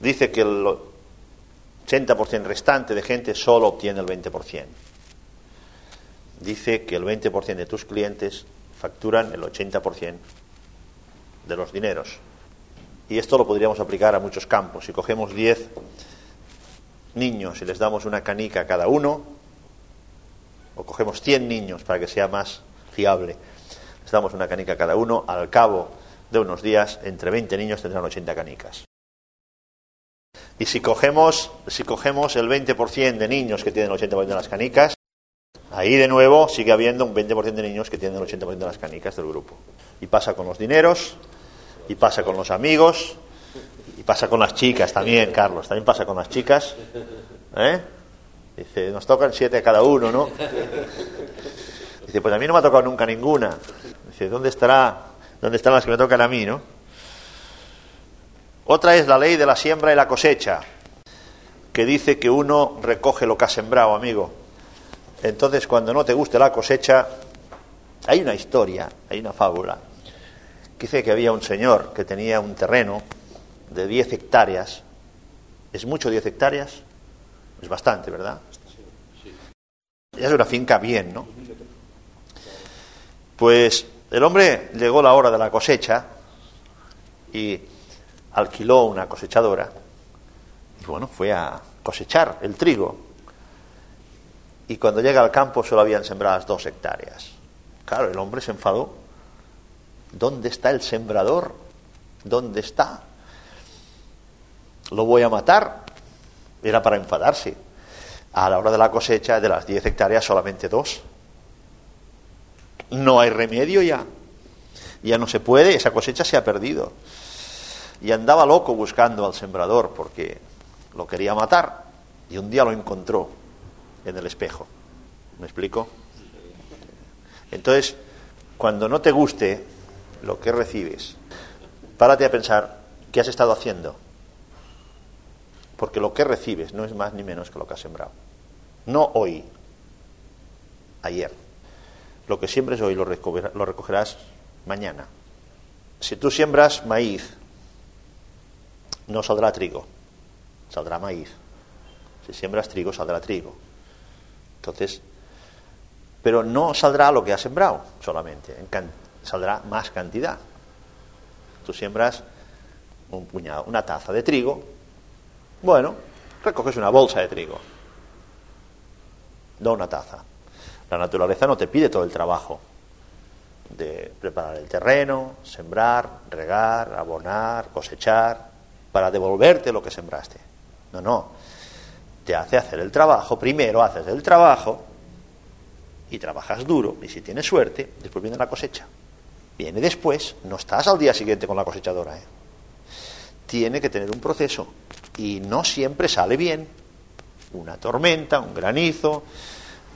dice que el 80% restante de gente solo obtiene el 20%. Dice que el 20% de tus clientes facturan el 80% de los dineros. Y esto lo podríamos aplicar a muchos campos. Si cogemos 10 niños y les damos una canica a cada uno, o cogemos 100 niños para que sea más fiable, les damos una canica a cada uno, al cabo de unos días, entre 20 niños tendrán 80 canicas. Y si cogemos, si cogemos el 20% de niños que tienen el 80% de las canicas, ahí de nuevo sigue habiendo un 20% de niños que tienen el 80% de las canicas del grupo. Y pasa con los dineros, y pasa con los amigos, y pasa con las chicas también, Carlos, también pasa con las chicas. ¿eh? Dice, nos tocan siete a cada uno, ¿no? Dice, pues a mí no me ha tocado nunca ninguna. Dice, ¿dónde estará? ¿Dónde están las que me tocan a mí, no? Otra es la ley de la siembra y la cosecha, que dice que uno recoge lo que ha sembrado, amigo. Entonces, cuando no te guste la cosecha, hay una historia, hay una fábula Dice que había un señor que tenía un terreno de 10 hectáreas. ¿Es mucho 10 hectáreas? Es bastante, ¿verdad? Ya es una finca bien, ¿no? Pues el hombre llegó la hora de la cosecha y alquiló una cosechadora y bueno, fue a cosechar el trigo. Y cuando llega al campo solo habían sembradas dos hectáreas. Claro, el hombre se enfadó ¿Dónde está el sembrador? ¿Dónde está? Lo voy a matar. Era para enfadarse. A la hora de la cosecha de las 10 hectáreas solamente dos. No hay remedio ya. Ya no se puede, esa cosecha se ha perdido. Y andaba loco buscando al sembrador porque lo quería matar. Y un día lo encontró en el espejo. ¿Me explico? Entonces, cuando no te guste lo que recibes, párate a pensar qué has estado haciendo. Porque lo que recibes no es más ni menos que lo que has sembrado. No hoy, ayer. Lo que siembres hoy lo recogerás mañana. Si tú siembras maíz, no saldrá trigo, saldrá maíz. Si siembras trigo, saldrá trigo. Entonces, pero no saldrá lo que has sembrado solamente, en saldrá más cantidad. Tú siembras un puñado, una taza de trigo, bueno, recoges una bolsa de trigo, no una taza. La naturaleza no te pide todo el trabajo de preparar el terreno, sembrar, regar, abonar, cosechar, para devolverte lo que sembraste. No, no. Te hace hacer el trabajo, primero haces el trabajo y trabajas duro, y si tienes suerte, después viene la cosecha viene después, no estás al día siguiente con la cosechadora. ¿eh? Tiene que tener un proceso y no siempre sale bien. Una tormenta, un granizo,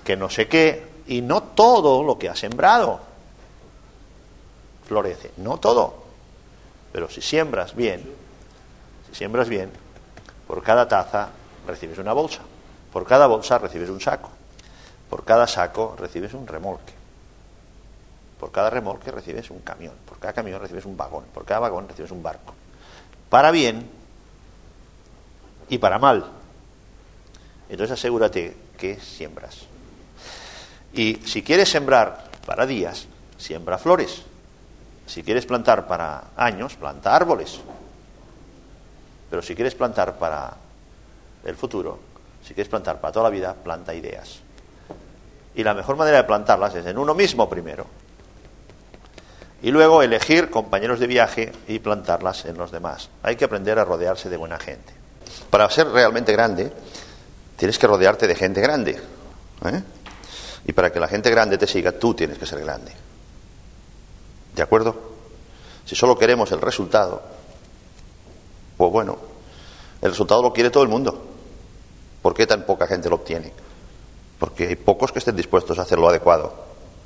que no sé qué, y no todo lo que ha sembrado florece, no todo. Pero si siembras bien, si siembras bien, por cada taza recibes una bolsa, por cada bolsa recibes un saco, por cada saco recibes un remolque. Por cada remolque recibes un camión, por cada camión recibes un vagón, por cada vagón recibes un barco. Para bien y para mal. Entonces asegúrate que siembras. Y si quieres sembrar para días, siembra flores. Si quieres plantar para años, planta árboles. Pero si quieres plantar para el futuro, si quieres plantar para toda la vida, planta ideas. Y la mejor manera de plantarlas es en uno mismo primero. Y luego elegir compañeros de viaje y plantarlas en los demás. Hay que aprender a rodearse de buena gente. Para ser realmente grande, tienes que rodearte de gente grande. ¿eh? Y para que la gente grande te siga, tú tienes que ser grande. ¿De acuerdo? Si solo queremos el resultado, pues bueno, el resultado lo quiere todo el mundo. ¿Por qué tan poca gente lo obtiene? Porque hay pocos que estén dispuestos a hacer lo adecuado,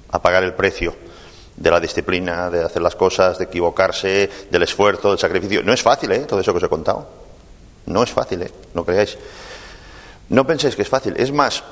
a pagar el precio de la disciplina, de hacer las cosas, de equivocarse, del esfuerzo, del sacrificio. No es fácil, ¿eh? Todo eso que os he contado. No es fácil, ¿eh? No creáis. No penséis que es fácil. Es más,